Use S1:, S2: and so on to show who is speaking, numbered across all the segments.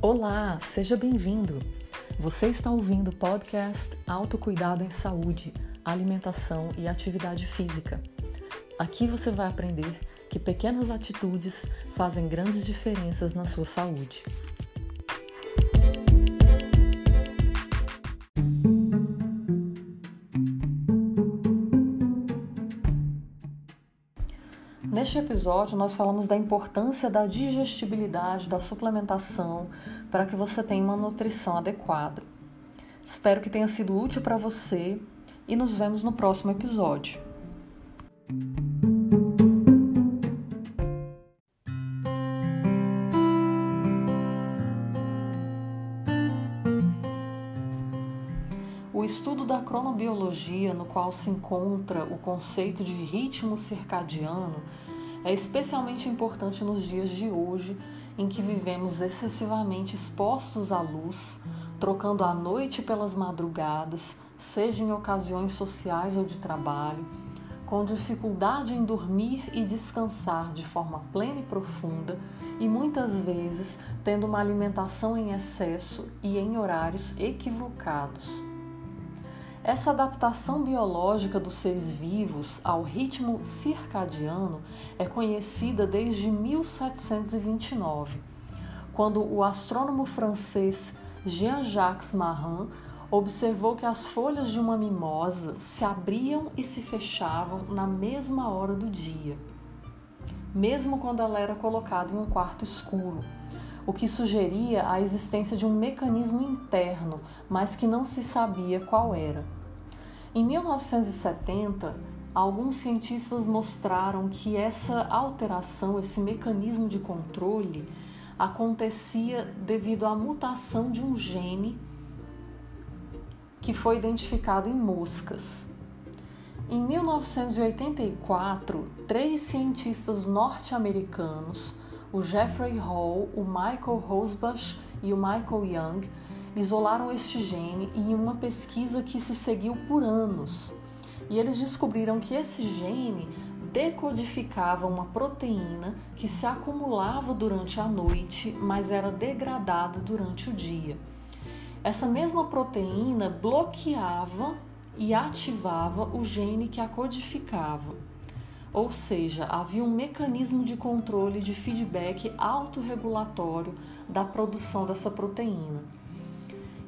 S1: Olá, seja bem-vindo. Você está ouvindo o podcast Autocuidado em Saúde, Alimentação e Atividade Física. Aqui você vai aprender que pequenas atitudes fazem grandes diferenças na sua saúde. Neste episódio, nós falamos da importância da digestibilidade da suplementação para que você tenha uma nutrição adequada. Espero que tenha sido útil para você e nos vemos no próximo episódio. O estudo da cronobiologia, no qual se encontra o conceito de ritmo circadiano, é especialmente importante nos dias de hoje, em que vivemos excessivamente expostos à luz, trocando a noite pelas madrugadas, seja em ocasiões sociais ou de trabalho, com dificuldade em dormir e descansar de forma plena e profunda, e muitas vezes tendo uma alimentação em excesso e em horários equivocados. Essa adaptação biológica dos seres vivos ao ritmo circadiano é conhecida desde 1729, quando o astrônomo francês Jean-Jacques Marin observou que as folhas de uma mimosa se abriam e se fechavam na mesma hora do dia, mesmo quando ela era colocada em um quarto escuro, o que sugeria a existência de um mecanismo interno, mas que não se sabia qual era. Em 1970, alguns cientistas mostraram que essa alteração, esse mecanismo de controle, acontecia devido à mutação de um gene que foi identificado em moscas. Em 1984, três cientistas norte-americanos, o Jeffrey Hall, o Michael Rosbach e o Michael Young, isolaram este gene em uma pesquisa que se seguiu por anos. E eles descobriram que esse gene decodificava uma proteína que se acumulava durante a noite, mas era degradada durante o dia. Essa mesma proteína bloqueava e ativava o gene que a codificava. Ou seja, havia um mecanismo de controle de feedback autorregulatório da produção dessa proteína.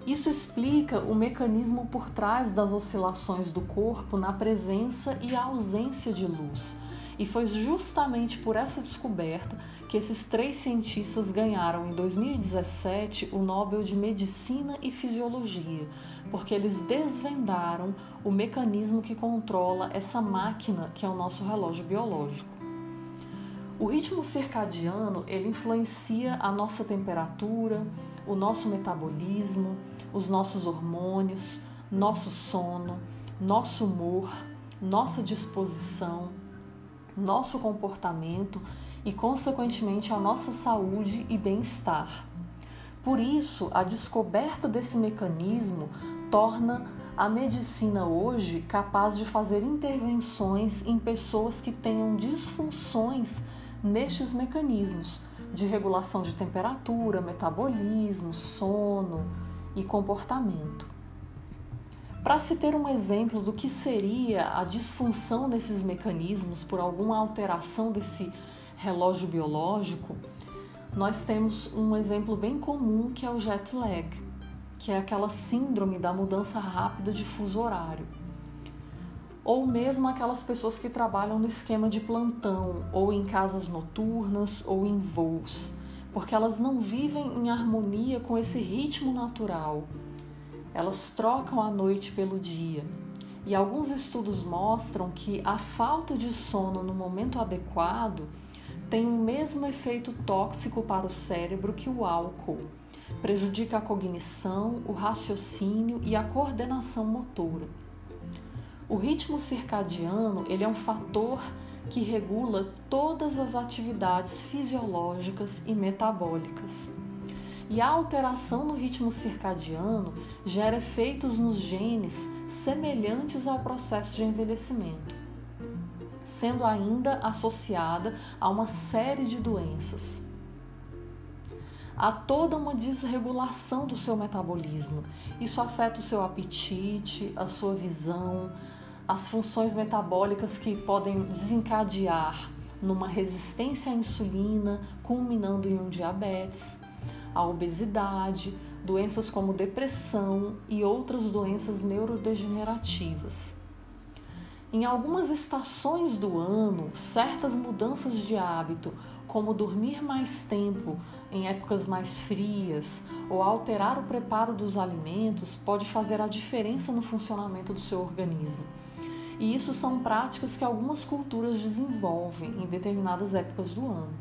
S1: Isso explica o mecanismo por trás das oscilações do corpo na presença e ausência de luz. E foi justamente por essa descoberta que esses três cientistas ganharam em 2017 o Nobel de Medicina e Fisiologia, porque eles desvendaram o mecanismo que controla essa máquina que é o nosso relógio biológico. O ritmo circadiano, ele influencia a nossa temperatura, o nosso metabolismo, os nossos hormônios, nosso sono, nosso humor, nossa disposição, nosso comportamento e, consequentemente, a nossa saúde e bem-estar. Por isso, a descoberta desse mecanismo torna a medicina hoje capaz de fazer intervenções em pessoas que tenham disfunções nestes mecanismos de regulação de temperatura, metabolismo, sono e comportamento. Para se ter um exemplo do que seria a disfunção desses mecanismos por alguma alteração desse relógio biológico, nós temos um exemplo bem comum que é o jet lag, que é aquela síndrome da mudança rápida de fuso horário ou mesmo aquelas pessoas que trabalham no esquema de plantão, ou em casas noturnas, ou em voos, porque elas não vivem em harmonia com esse ritmo natural. Elas trocam a noite pelo dia. E alguns estudos mostram que a falta de sono no momento adequado tem o mesmo efeito tóxico para o cérebro que o álcool. Prejudica a cognição, o raciocínio e a coordenação motora. O ritmo circadiano ele é um fator que regula todas as atividades fisiológicas e metabólicas. E a alteração no ritmo circadiano gera efeitos nos genes semelhantes ao processo de envelhecimento, sendo ainda associada a uma série de doenças. há toda uma desregulação do seu metabolismo. Isso afeta o seu apetite, a sua visão, as funções metabólicas que podem desencadear numa resistência à insulina, culminando em um diabetes, a obesidade, doenças como depressão e outras doenças neurodegenerativas. Em algumas estações do ano, certas mudanças de hábito, como dormir mais tempo em épocas mais frias ou alterar o preparo dos alimentos, pode fazer a diferença no funcionamento do seu organismo. E isso são práticas que algumas culturas desenvolvem em determinadas épocas do ano.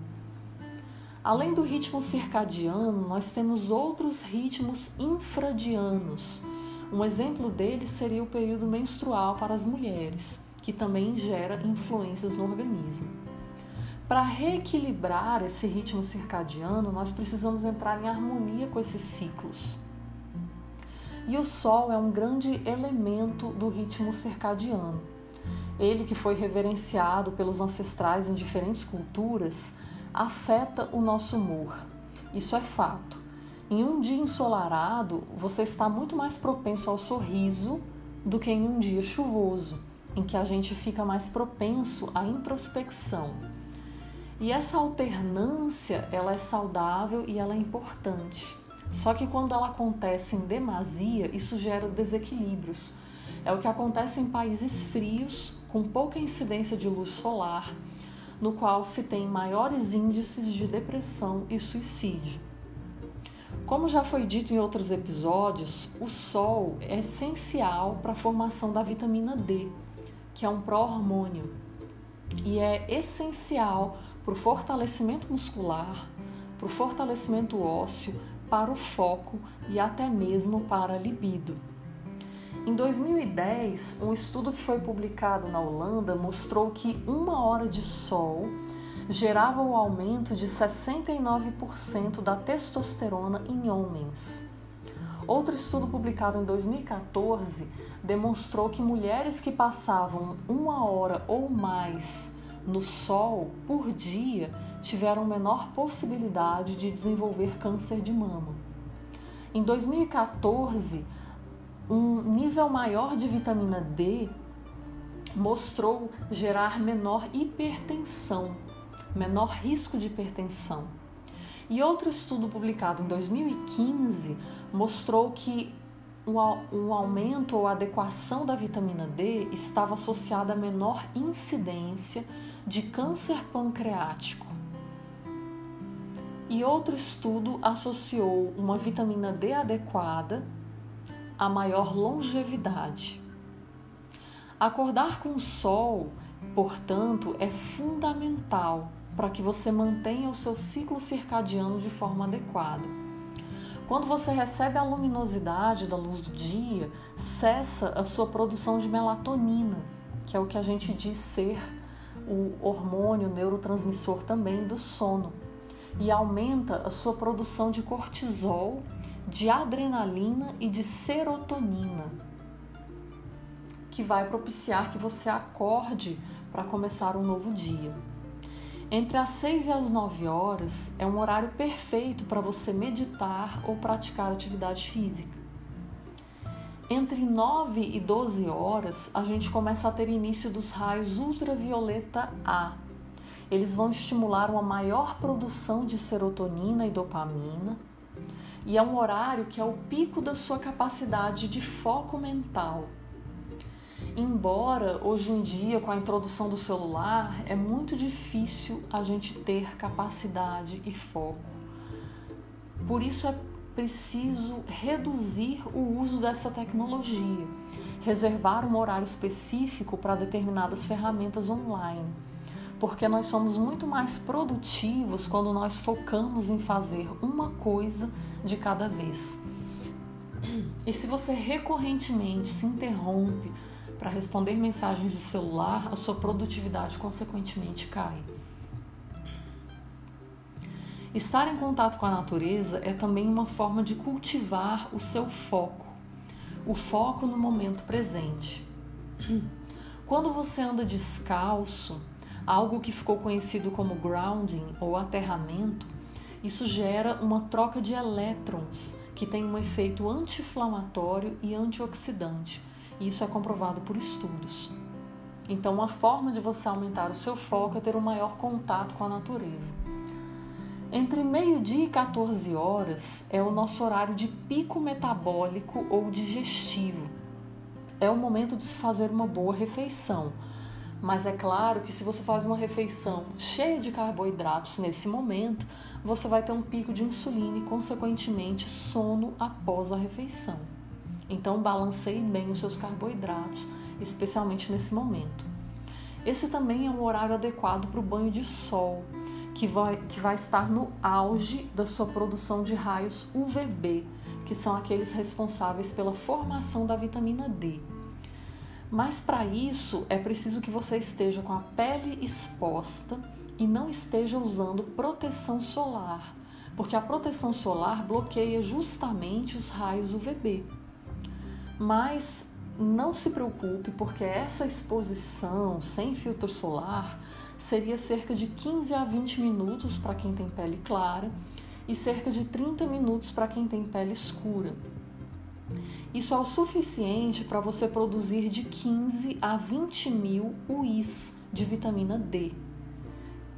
S1: Além do ritmo circadiano, nós temos outros ritmos infradianos. Um exemplo deles seria o período menstrual para as mulheres, que também gera influências no organismo. Para reequilibrar esse ritmo circadiano, nós precisamos entrar em harmonia com esses ciclos. E o Sol é um grande elemento do ritmo circadiano. Ele, que foi reverenciado pelos ancestrais em diferentes culturas, afeta o nosso humor. Isso é fato. Em um dia ensolarado, você está muito mais propenso ao sorriso do que em um dia chuvoso, em que a gente fica mais propenso à introspecção. E essa alternância, ela é saudável e ela é importante. Só que quando ela acontece em demasia, isso gera desequilíbrios. É o que acontece em países frios, com pouca incidência de luz solar, no qual se tem maiores índices de depressão e suicídio. Como já foi dito em outros episódios, o sol é essencial para a formação da vitamina D, que é um pró-hormônio, e é essencial para o fortalecimento muscular, para o fortalecimento ósseo, para o foco e até mesmo para a libido. Em 2010, um estudo que foi publicado na Holanda mostrou que uma hora de sol gerava o aumento de 69% da testosterona em homens. Outro estudo publicado em 2014 demonstrou que mulheres que passavam uma hora ou mais no sol por dia tiveram menor possibilidade de desenvolver câncer de mama. Em 2014, um nível maior de vitamina D mostrou gerar menor hipertensão, menor risco de hipertensão. E outro estudo publicado em 2015 mostrou que o aumento ou adequação da vitamina D estava associada a menor incidência de câncer pancreático. E outro estudo associou uma vitamina D adequada a maior longevidade. Acordar com o sol, portanto, é fundamental para que você mantenha o seu ciclo circadiano de forma adequada. Quando você recebe a luminosidade da luz do dia, cessa a sua produção de melatonina, que é o que a gente diz ser o hormônio neurotransmissor também do sono e aumenta a sua produção de cortisol, de adrenalina e de serotonina, que vai propiciar que você acorde para começar um novo dia. Entre as 6 e as 9 horas é um horário perfeito para você meditar ou praticar atividade física. Entre 9 e 12 horas, a gente começa a ter início dos raios ultravioleta A. Eles vão estimular uma maior produção de serotonina e dopamina, e é um horário que é o pico da sua capacidade de foco mental. Embora hoje em dia, com a introdução do celular, é muito difícil a gente ter capacidade e foco. Por isso é preciso reduzir o uso dessa tecnologia, reservar um horário específico para determinadas ferramentas online, porque nós somos muito mais produtivos quando nós focamos em fazer uma coisa de cada vez. E se você recorrentemente se interrompe para responder mensagens de celular, a sua produtividade consequentemente cai. Estar em contato com a natureza é também uma forma de cultivar o seu foco, o foco no momento presente. Quando você anda descalço, algo que ficou conhecido como grounding ou aterramento, Isso gera uma troca de elétrons que tem um efeito anti-inflamatório e antioxidante. Isso é comprovado por estudos. Então, uma forma de você aumentar o seu foco é ter um maior contato com a natureza. Entre meio-dia e 14 horas é o nosso horário de pico metabólico ou digestivo. É o momento de se fazer uma boa refeição. Mas é claro que se você faz uma refeição cheia de carboidratos nesse momento, você vai ter um pico de insulina e, consequentemente, sono após a refeição. Então, balanceie bem os seus carboidratos, especialmente nesse momento. Esse também é um horário adequado para o banho de sol que vai, que vai estar no auge da sua produção de raios UVB, que são aqueles responsáveis pela formação da vitamina D. Mas para isso é preciso que você esteja com a pele exposta e não esteja usando proteção solar, porque a proteção solar bloqueia justamente os raios UVB. Mas não se preocupe, porque essa exposição sem filtro solar seria cerca de 15 a 20 minutos para quem tem pele clara e cerca de 30 minutos para quem tem pele escura. Isso é o suficiente para você produzir de 15 a 20 mil UIs de vitamina D,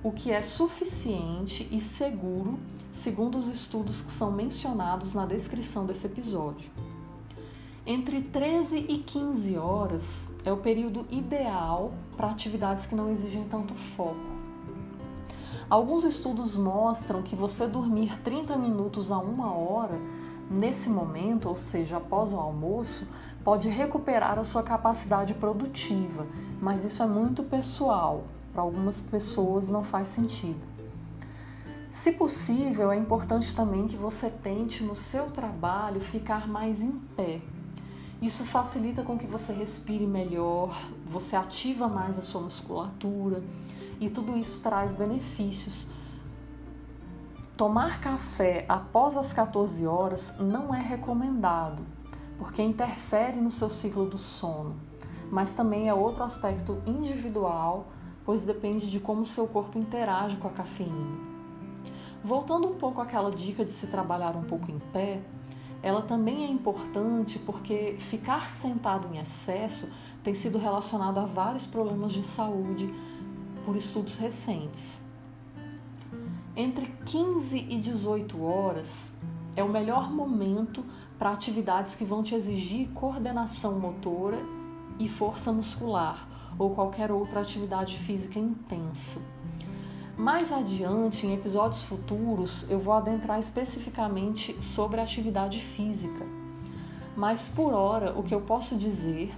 S1: o que é suficiente e seguro, segundo os estudos que são mencionados na descrição desse episódio. Entre 13 e 15 horas é o período ideal para atividades que não exigem tanto foco. Alguns estudos mostram que você dormir 30 minutos a uma hora nesse momento, ou seja, após o almoço, pode recuperar a sua capacidade produtiva, mas isso é muito pessoal. Para algumas pessoas não faz sentido. Se possível, é importante também que você tente no seu trabalho ficar mais em pé, isso facilita com que você respire melhor, você ativa mais a sua musculatura e tudo isso traz benefícios. Tomar café após as 14 horas não é recomendado, porque interfere no seu ciclo do sono, mas também é outro aspecto individual, pois depende de como seu corpo interage com a cafeína. Voltando um pouco àquela dica de se trabalhar um pouco em pé, ela também é importante porque ficar sentado em excesso tem sido relacionado a vários problemas de saúde por estudos recentes. Entre 15 e 18 horas é o melhor momento para atividades que vão te exigir coordenação motora e força muscular ou qualquer outra atividade física intensa. Mais adiante, em episódios futuros, eu vou adentrar especificamente sobre a atividade física. Mas por hora, o que eu posso dizer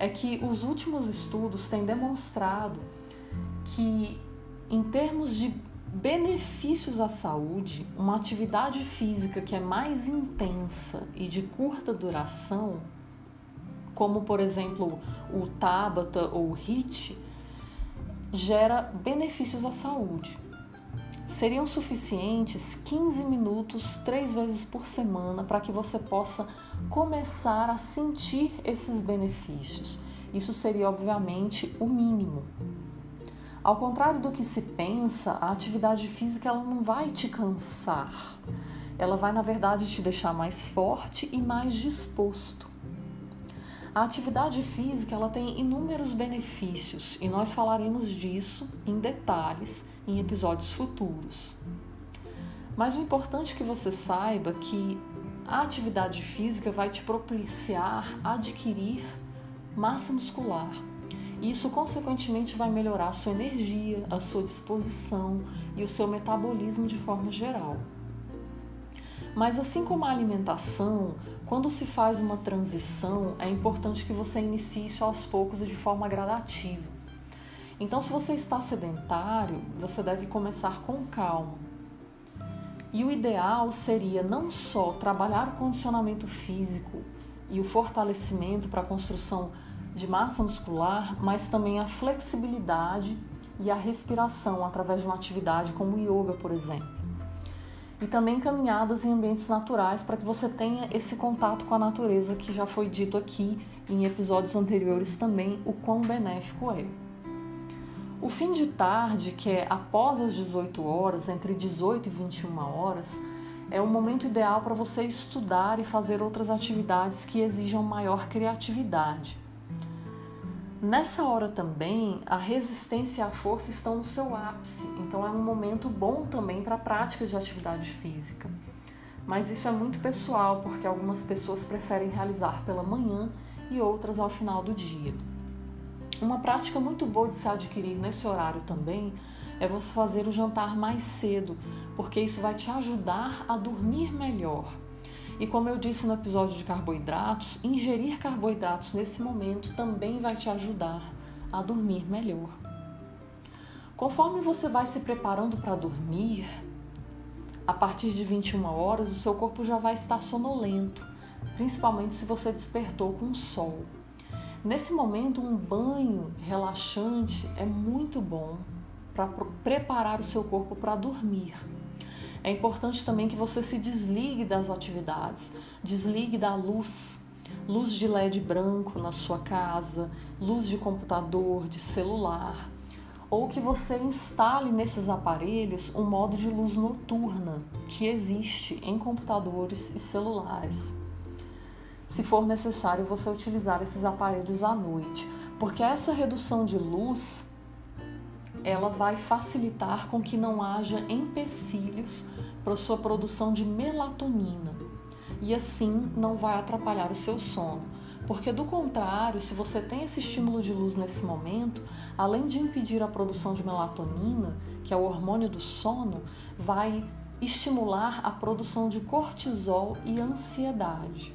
S1: é que os últimos estudos têm demonstrado que, em termos de benefícios à saúde, uma atividade física que é mais intensa e de curta duração, como por exemplo o Tabata ou o HIIT, gera benefícios à saúde. Seriam suficientes 15 minutos três vezes por semana para que você possa começar a sentir esses benefícios. Isso seria, obviamente, o mínimo. Ao contrário do que se pensa, a atividade física ela não vai te cansar. Ela vai, na verdade, te deixar mais forte e mais disposto. A atividade física ela tem inúmeros benefícios e nós falaremos disso em detalhes em episódios futuros. Mas o importante é que você saiba que a atividade física vai te propiciar adquirir massa muscular. Isso, consequentemente, vai melhorar a sua energia, a sua disposição e o seu metabolismo de forma geral. Mas assim como a alimentação, quando se faz uma transição, é importante que você inicie isso aos poucos e de forma gradativa. Então, se você está sedentário, você deve começar com calma. E o ideal seria não só trabalhar o condicionamento físico e o fortalecimento para a construção de massa muscular, mas também a flexibilidade e a respiração através de uma atividade como yoga, por exemplo e também caminhadas em ambientes naturais para que você tenha esse contato com a natureza que já foi dito aqui em episódios anteriores também o quão benéfico é. O fim de tarde, que é após as 18 horas, entre 18 e 21 horas, é um momento ideal para você estudar e fazer outras atividades que exijam maior criatividade. Nessa hora também, a resistência e a força estão no seu ápice, então é um momento bom também para a prática de atividade física. Mas isso é muito pessoal, porque algumas pessoas preferem realizar pela manhã e outras ao final do dia. Uma prática muito boa de se adquirir nesse horário também é você fazer o jantar mais cedo, porque isso vai te ajudar a dormir melhor. E como eu disse no episódio de carboidratos, ingerir carboidratos nesse momento também vai te ajudar a dormir melhor. Conforme você vai se preparando para dormir, a partir de 21 horas o seu corpo já vai estar sonolento, principalmente se você despertou com o sol. Nesse momento, um banho relaxante é muito bom para preparar o seu corpo para dormir. É importante também que você se desligue das atividades, desligue da luz, luz de LED branco na sua casa, luz de computador, de celular, ou que você instale nesses aparelhos um modo de luz noturna que existe em computadores e celulares. Se for necessário você utilizar esses aparelhos à noite, porque essa redução de luz ela vai facilitar com que não haja empecilhos para sua produção de melatonina e assim não vai atrapalhar o seu sono. Porque do contrário, se você tem esse estímulo de luz nesse momento, além de impedir a produção de melatonina, que é o hormônio do sono, vai estimular a produção de cortisol e ansiedade.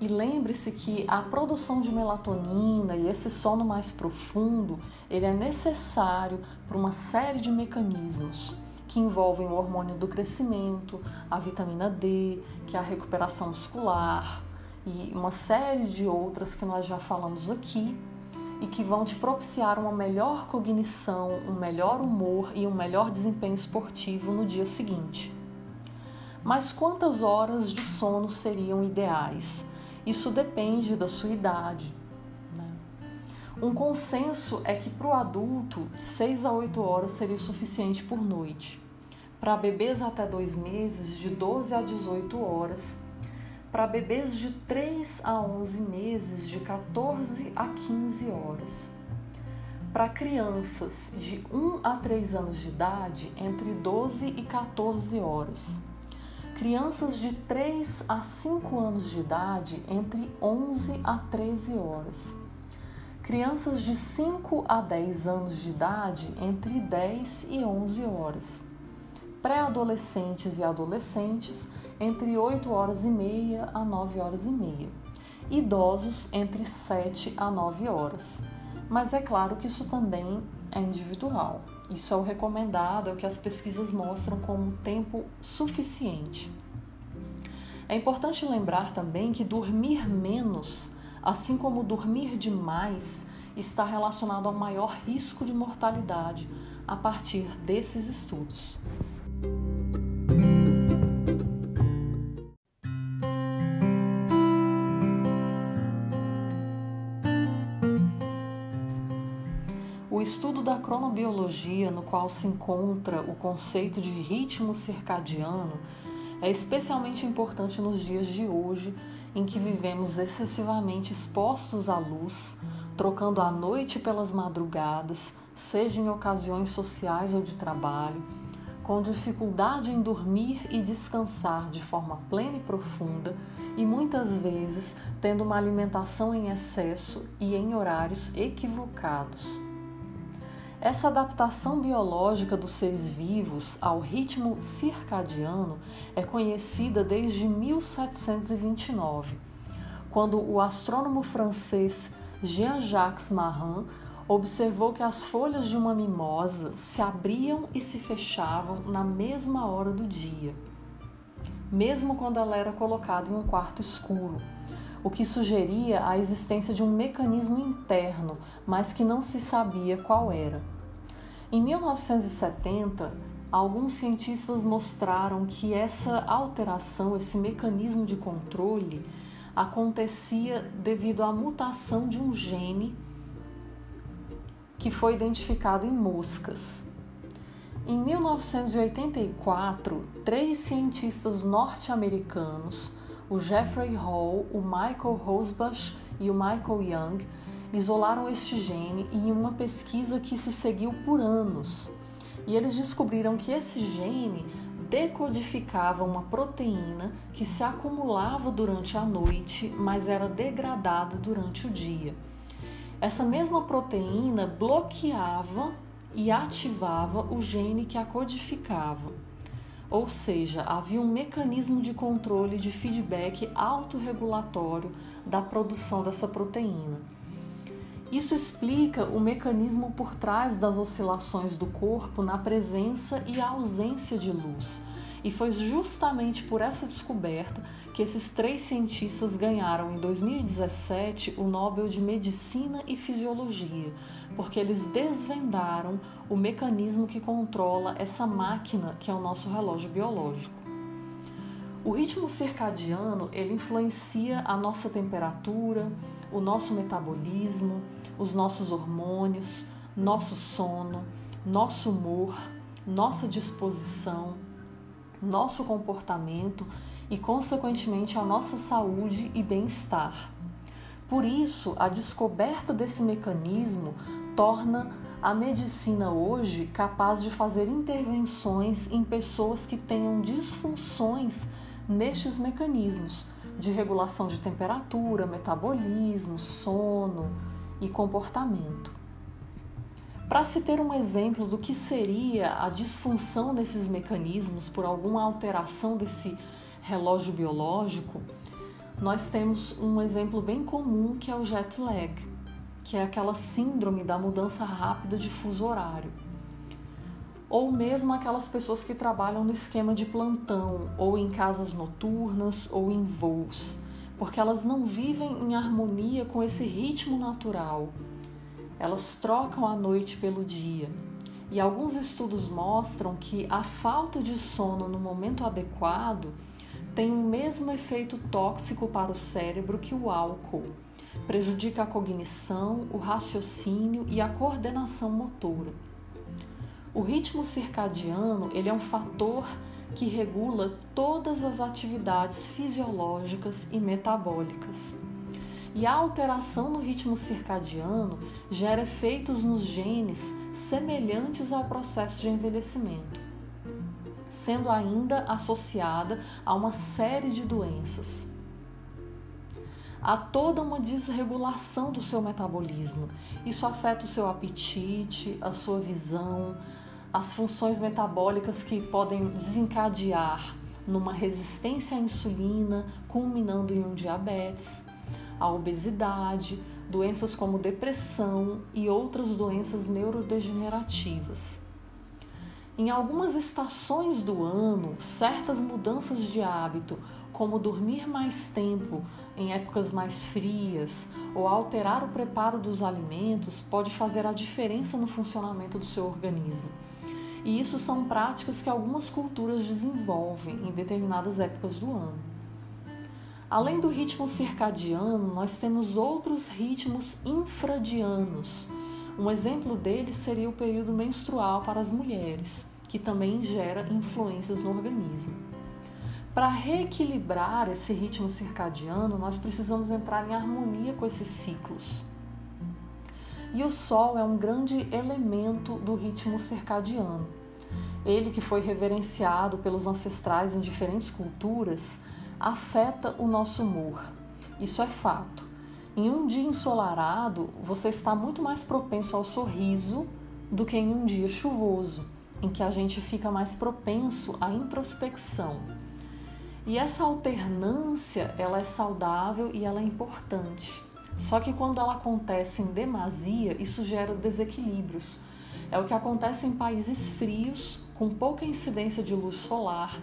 S1: E lembre-se que a produção de melatonina e esse sono mais profundo, ele é necessário para uma série de mecanismos que envolvem o hormônio do crescimento, a vitamina D, que é a recuperação muscular e uma série de outras que nós já falamos aqui e que vão te propiciar uma melhor cognição, um melhor humor e um melhor desempenho esportivo no dia seguinte. Mas quantas horas de sono seriam ideais? Isso depende da sua idade. Né? Um consenso é que para o adulto, 6 a 8 horas seria o suficiente por noite. Para bebês até 2 meses, de 12 a 18 horas. Para bebês de 3 a 11 meses, de 14 a 15 horas. Para crianças de 1 a 3 anos de idade, entre 12 e 14 horas Crianças de 3 a 5 anos de idade, entre 11 a 13 horas. Crianças de 5 a 10 anos de idade, entre 10 e 11 horas. Pré-adolescentes e adolescentes, entre 8 horas e meia a 9 horas e meia. Idosos, entre 7 a 9 horas. Mas é claro que isso também é individual. Isso é o recomendado, é o que as pesquisas mostram como tempo suficiente. É importante lembrar também que dormir menos, assim como dormir demais, está relacionado ao maior risco de mortalidade a partir desses estudos. Estudo da cronobiologia, no qual se encontra o conceito de ritmo circadiano, é especialmente importante nos dias de hoje, em que vivemos excessivamente expostos à luz, trocando a noite pelas madrugadas, seja em ocasiões sociais ou de trabalho, com dificuldade em dormir e descansar de forma plena e profunda, e muitas vezes tendo uma alimentação em excesso e em horários equivocados. Essa adaptação biológica dos seres vivos ao ritmo circadiano é conhecida desde 1729, quando o astrônomo francês Jean-Jacques Marin observou que as folhas de uma mimosa se abriam e se fechavam na mesma hora do dia, mesmo quando ela era colocada em um quarto escuro o que sugeria a existência de um mecanismo interno, mas que não se sabia qual era. Em 1970, alguns cientistas mostraram que essa alteração, esse mecanismo de controle, acontecia devido à mutação de um gene que foi identificado em moscas. Em 1984, três cientistas norte-americanos, o Jeffrey Hall, o Michael Rosbach e o Michael Young, isolaram este gene em uma pesquisa que se seguiu por anos. E eles descobriram que esse gene decodificava uma proteína que se acumulava durante a noite, mas era degradada durante o dia. Essa mesma proteína bloqueava e ativava o gene que a codificava. Ou seja, havia um mecanismo de controle de feedback autorregulatório da produção dessa proteína. Isso explica o mecanismo por trás das oscilações do corpo na presença e ausência de luz. E foi justamente por essa descoberta que esses três cientistas ganharam em 2017 o Nobel de Medicina e Fisiologia, porque eles desvendaram o mecanismo que controla essa máquina que é o nosso relógio biológico. O ritmo circadiano, ele influencia a nossa temperatura, o nosso metabolismo, os nossos hormônios, nosso sono, nosso humor, nossa disposição, nosso comportamento e, consequentemente, a nossa saúde e bem-estar. Por isso, a descoberta desse mecanismo torna a medicina hoje capaz de fazer intervenções em pessoas que tenham disfunções nestes mecanismos de regulação de temperatura, metabolismo, sono, e comportamento. Para se ter um exemplo do que seria a disfunção desses mecanismos por alguma alteração desse relógio biológico, nós temos um exemplo bem comum que é o jet lag, que é aquela síndrome da mudança rápida de fuso horário. Ou mesmo aquelas pessoas que trabalham no esquema de plantão, ou em casas noturnas, ou em voos porque elas não vivem em harmonia com esse ritmo natural. Elas trocam a noite pelo dia. E alguns estudos mostram que a falta de sono no momento adequado tem o mesmo efeito tóxico para o cérebro que o álcool. Prejudica a cognição, o raciocínio e a coordenação motora. O ritmo circadiano ele é um fator que regula todas as atividades fisiológicas e metabólicas. E a alteração no ritmo circadiano gera efeitos nos genes semelhantes ao processo de envelhecimento, sendo ainda associada a uma série de doenças. Há toda uma desregulação do seu metabolismo. Isso afeta o seu apetite, a sua visão, as funções metabólicas que podem desencadear numa resistência à insulina, culminando em um diabetes, a obesidade, doenças como depressão e outras doenças neurodegenerativas. Em algumas estações do ano, certas mudanças de hábito, como dormir mais tempo em épocas mais frias ou alterar o preparo dos alimentos, pode fazer a diferença no funcionamento do seu organismo. E isso são práticas que algumas culturas desenvolvem em determinadas épocas do ano. Além do ritmo circadiano, nós temos outros ritmos infradianos. Um exemplo deles seria o período menstrual para as mulheres, que também gera influências no organismo. Para reequilibrar esse ritmo circadiano, nós precisamos entrar em harmonia com esses ciclos. E o Sol é um grande elemento do ritmo circadiano. Ele, que foi reverenciado pelos ancestrais em diferentes culturas, afeta o nosso humor. Isso é fato. Em um dia ensolarado, você está muito mais propenso ao sorriso do que em um dia chuvoso, em que a gente fica mais propenso à introspecção. E essa alternância, ela é saudável e ela é importante. Só que quando ela acontece em demasia, isso gera desequilíbrios. É o que acontece em países frios, com pouca incidência de luz solar,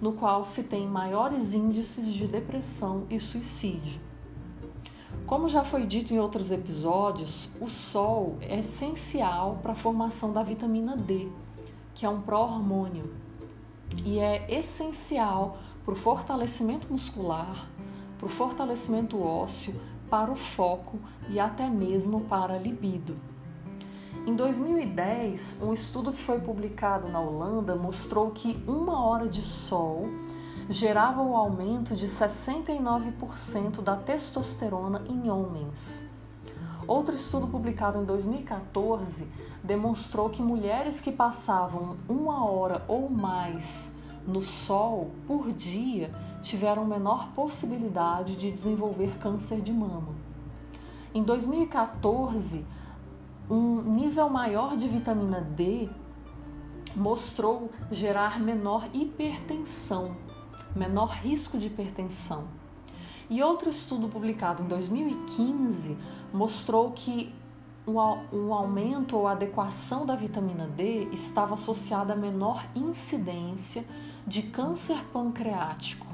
S1: no qual se tem maiores índices de depressão e suicídio. Como já foi dito em outros episódios, o sol é essencial para a formação da vitamina D, que é um pró-hormônio, e é essencial para o fortalecimento muscular, para o fortalecimento ósseo, para o foco e até mesmo para a libido. Em 2010, um estudo que foi publicado na Holanda mostrou que uma hora de sol gerava o aumento de 69% da testosterona em homens. Outro estudo publicado em 2014 demonstrou que mulheres que passavam uma hora ou mais no sol por dia tiveram menor possibilidade de desenvolver câncer de mama. Em 2014, um nível maior de vitamina D mostrou gerar menor hipertensão, menor risco de hipertensão. E outro estudo publicado em 2015 mostrou que um aumento ou adequação da vitamina D estava associada a menor incidência de câncer pancreático.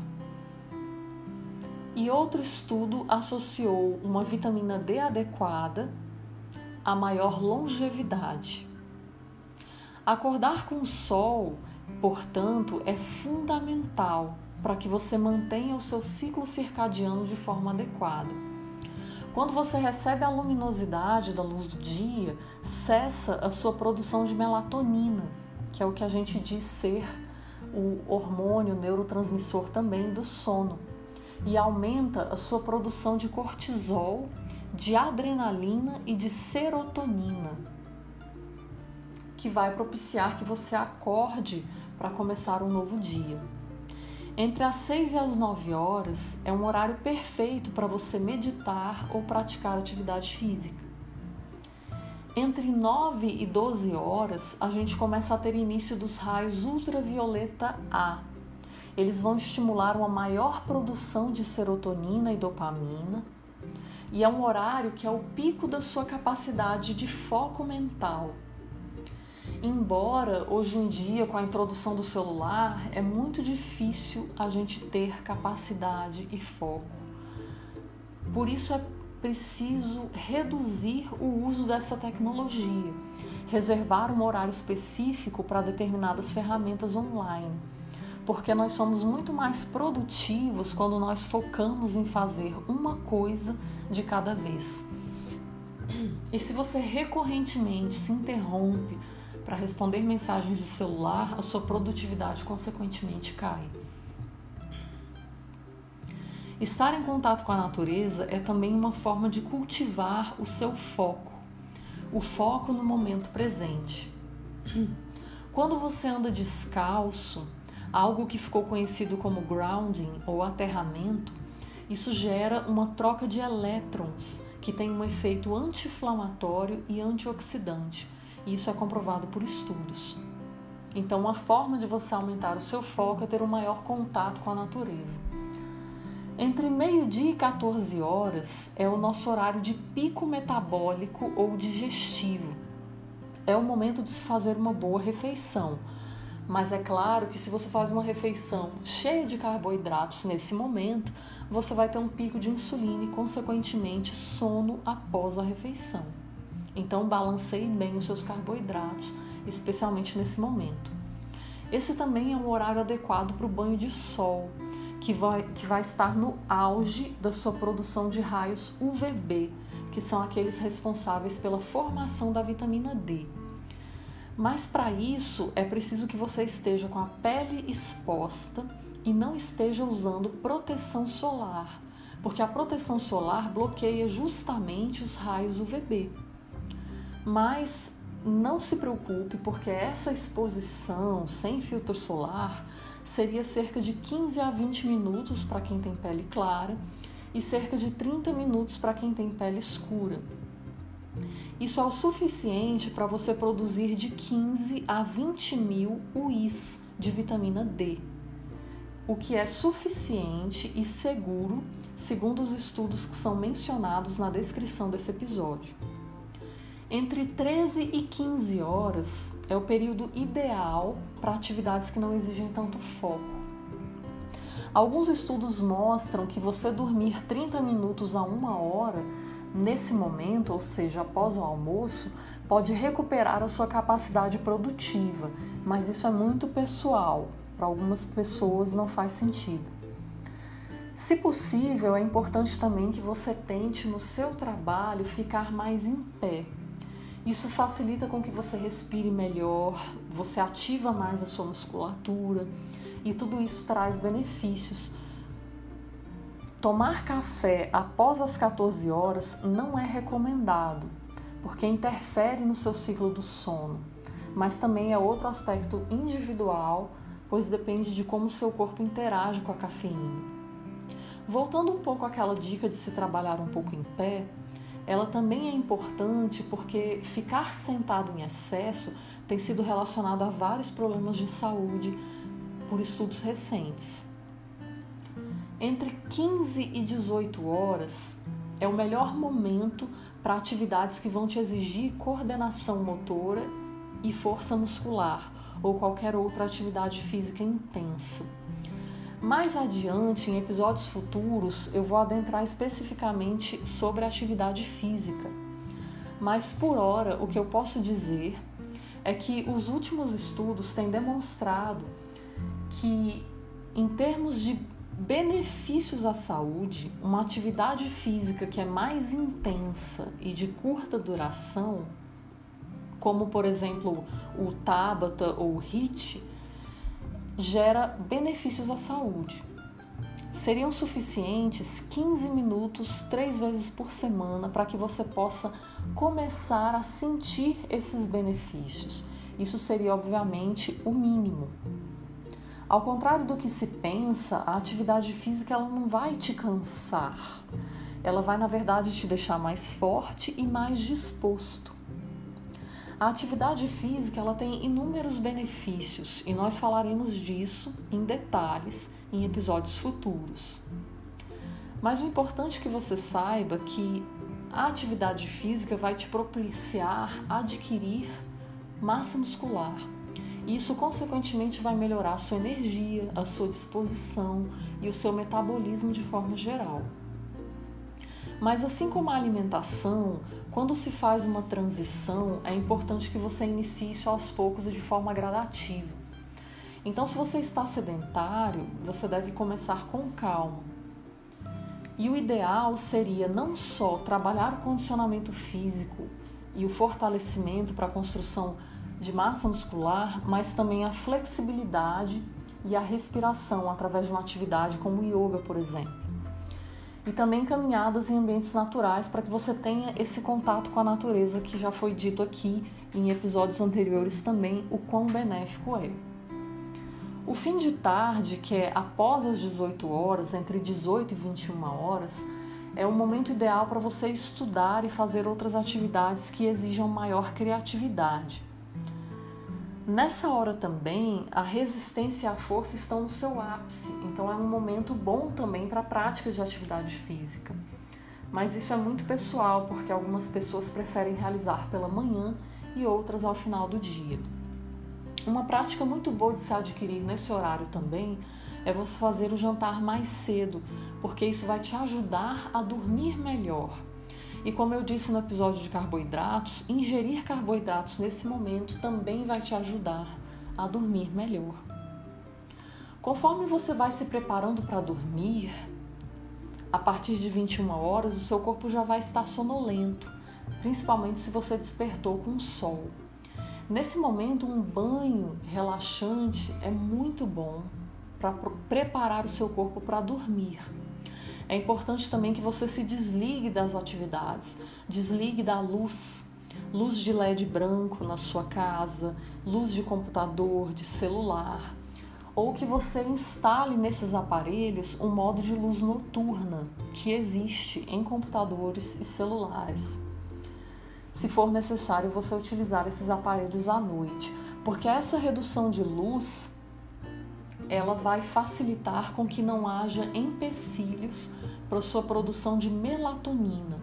S1: E outro estudo associou uma vitamina D adequada a maior longevidade. Acordar com o sol, portanto, é fundamental para que você mantenha o seu ciclo circadiano de forma adequada. Quando você recebe a luminosidade da luz do dia, cessa a sua produção de melatonina, que é o que a gente diz ser o hormônio neurotransmissor também do sono, e aumenta a sua produção de cortisol, de adrenalina e de serotonina, que vai propiciar que você acorde para começar um novo dia. Entre as 6 e as 9 horas é um horário perfeito para você meditar ou praticar atividade física. Entre 9 e 12 horas, a gente começa a ter início dos raios ultravioleta A. Eles vão estimular uma maior produção de serotonina e dopamina, e é um horário que é o pico da sua capacidade de foco mental. Embora hoje em dia, com a introdução do celular, é muito difícil a gente ter capacidade e foco. Por isso é preciso reduzir o uso dessa tecnologia, reservar um horário específico para determinadas ferramentas online, porque nós somos muito mais produtivos quando nós focamos em fazer uma coisa de cada vez. E se você recorrentemente se interrompe para responder mensagens de celular, a sua produtividade consequentemente cai. Estar em contato com a natureza é também uma forma de cultivar o seu foco, o foco no momento presente. Quando você anda descalço, algo que ficou conhecido como grounding ou aterramento, isso gera uma troca de elétrons que tem um efeito anti-inflamatório e antioxidante isso é comprovado por estudos. Então, uma forma de você aumentar o seu foco é ter um maior contato com a natureza. Entre meio-dia e 14 horas é o nosso horário de pico metabólico ou digestivo. É o momento de se fazer uma boa refeição. Mas é claro que se você faz uma refeição cheia de carboidratos nesse momento, você vai ter um pico de insulina e, consequentemente, sono após a refeição. Então, balanceie bem os seus carboidratos, especialmente nesse momento. Esse também é um horário adequado para o banho de sol, que vai, que vai estar no auge da sua produção de raios UVB, que são aqueles responsáveis pela formação da vitamina D. Mas para isso é preciso que você esteja com a pele exposta e não esteja usando proteção solar, porque a proteção solar bloqueia justamente os raios UVB. Mas não se preocupe, porque essa exposição sem filtro solar seria cerca de 15 a 20 minutos para quem tem pele clara e cerca de 30 minutos para quem tem pele escura. Isso é o suficiente para você produzir de 15 a 20 mil UIs de vitamina D, o que é suficiente e seguro, segundo os estudos que são mencionados na descrição desse episódio. Entre 13 e 15 horas é o período ideal para atividades que não exigem tanto foco. Alguns estudos mostram que você dormir 30 minutos a uma hora nesse momento, ou seja, após o almoço, pode recuperar a sua capacidade produtiva, mas isso é muito pessoal. Para algumas pessoas não faz sentido. Se possível, é importante também que você tente no seu trabalho ficar mais em pé, Isso facilita com que você respire melhor, você ativa mais a sua musculatura e tudo isso traz benefícios. Tomar café após as 14 horas não é recomendado, porque interfere no seu ciclo do sono, mas também é outro aspecto individual, pois depende de como seu corpo interage com a cafeína. Voltando um pouco àquela dica de se trabalhar um pouco em pé, ela também é importante porque ficar sentado em excesso tem sido relacionado a vários problemas de saúde por estudos recentes. Entre 15 e 18 horas é o melhor momento para atividades que vão te exigir coordenação motora e força muscular ou qualquer outra atividade física intensa. Mais adiante, em episódios futuros, eu vou adentrar especificamente sobre a atividade física. Mas por hora, o que eu posso dizer é que os últimos estudos têm demonstrado que, em termos de benefícios à saúde, uma atividade física que é mais intensa e de curta duração, como por exemplo o Tabata ou o HIIT, gera benefícios à saúde. Seriam suficientes 15 minutos três vezes por semana para que você possa começar a sentir esses benefícios. Isso seria, obviamente, o mínimo. Ao contrário do que se pensa, a atividade física ela não vai te cansar. Ela vai, na verdade, te deixar mais forte e mais disposto. A atividade física ela tem inúmeros benefícios e nós falaremos disso em detalhes em episódios futuros. Mas o importante é que você saiba que a atividade física vai te propiciar adquirir massa muscular. E isso, consequentemente, vai melhorar a sua energia, a sua disposição e o seu metabolismo de forma geral. Mas, assim como a alimentação, quando se faz uma transição, é importante que você inicie isso aos poucos e de forma gradativa. Então, se você está sedentário, você deve começar com calma. E o ideal seria não só trabalhar o condicionamento físico e o fortalecimento para a construção de massa muscular, mas também a flexibilidade e a respiração através de uma atividade como yoga, por exemplo e também caminhadas em ambientes naturais para que você tenha esse contato com a natureza que já foi dito aqui em episódios anteriores também o quão benéfico é. O fim de tarde, que é após as 18 horas, entre 18 e 21 horas, é o momento ideal para você estudar e fazer outras atividades que exijam maior criatividade. Nessa hora também, a resistência e a força estão no seu ápice, então é um momento bom também para a prática de atividade física. Mas isso é muito pessoal, porque algumas pessoas preferem realizar pela manhã e outras ao final do dia. Uma prática muito boa de se adquirir nesse horário também é você fazer o jantar mais cedo, porque isso vai te ajudar a dormir melhor. E como eu disse no episódio de carboidratos, ingerir carboidratos nesse momento também vai te ajudar a dormir melhor. Conforme você vai se preparando para dormir, a partir de 21 horas o seu corpo já vai estar sonolento, principalmente se você despertou com o sol. Nesse momento, um banho relaxante é muito bom para preparar o seu corpo para dormir. É importante também que você se desligue das atividades, desligue da luz, luz de LED branco na sua casa, luz de computador, de celular, ou que você instale nesses aparelhos um modo de luz noturna que existe em computadores e celulares. Se for necessário você utilizar esses aparelhos à noite, porque essa redução de luz ela vai facilitar com que não haja empecilhos para sua produção de melatonina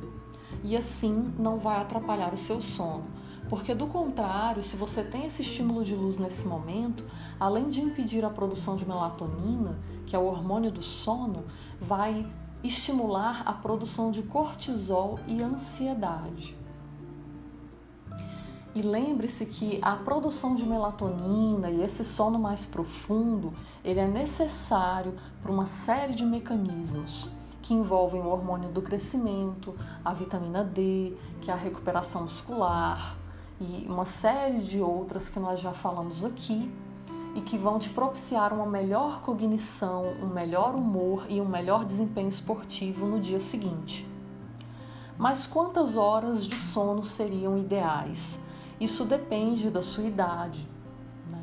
S1: e assim não vai atrapalhar o seu sono. Porque do contrário, se você tem esse estímulo de luz nesse momento, além de impedir a produção de melatonina, que é o hormônio do sono, vai estimular a produção de cortisol e ansiedade. E lembre-se que a produção de melatonina e esse sono mais profundo, ele é necessário para uma série de mecanismos que envolvem o hormônio do crescimento, a vitamina D, que é a recuperação muscular, e uma série de outras que nós já falamos aqui e que vão te propiciar uma melhor cognição, um melhor humor e um melhor desempenho esportivo no dia seguinte. Mas quantas horas de sono seriam ideais? Isso depende da sua idade. Né?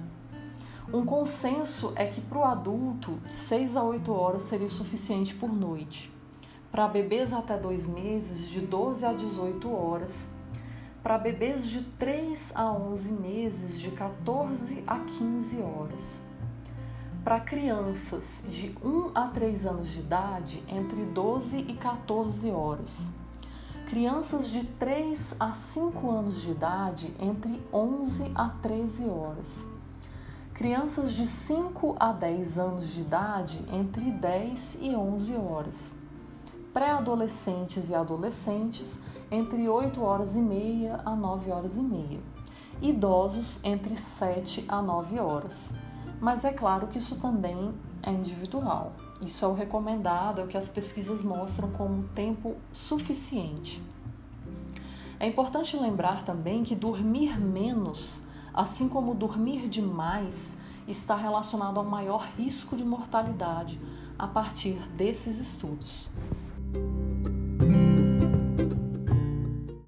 S1: Um consenso é que para o adulto, 6 a 8 horas seria o suficiente por noite. Para bebês até 2 meses, de 12 a 18 horas para bebês de 3 a 11 meses, de 14 a 15 horas. Para crianças de 1 a 3 anos de idade, entre 12 e 14 horas. Crianças de 3 a 5 anos de idade, entre 11 a 13 horas. Crianças de 5 a 10 anos de idade, entre 10 e 11 horas. Pré-adolescentes e adolescentes, entre 8 horas e meia a 9 horas e meia. Idosos entre 7 a 9 horas. Mas é claro que isso também é individual. Isso é o recomendado, é o que as pesquisas mostram como tempo suficiente. É importante lembrar também que dormir menos, assim como dormir demais, está relacionado ao maior risco de mortalidade a partir desses estudos.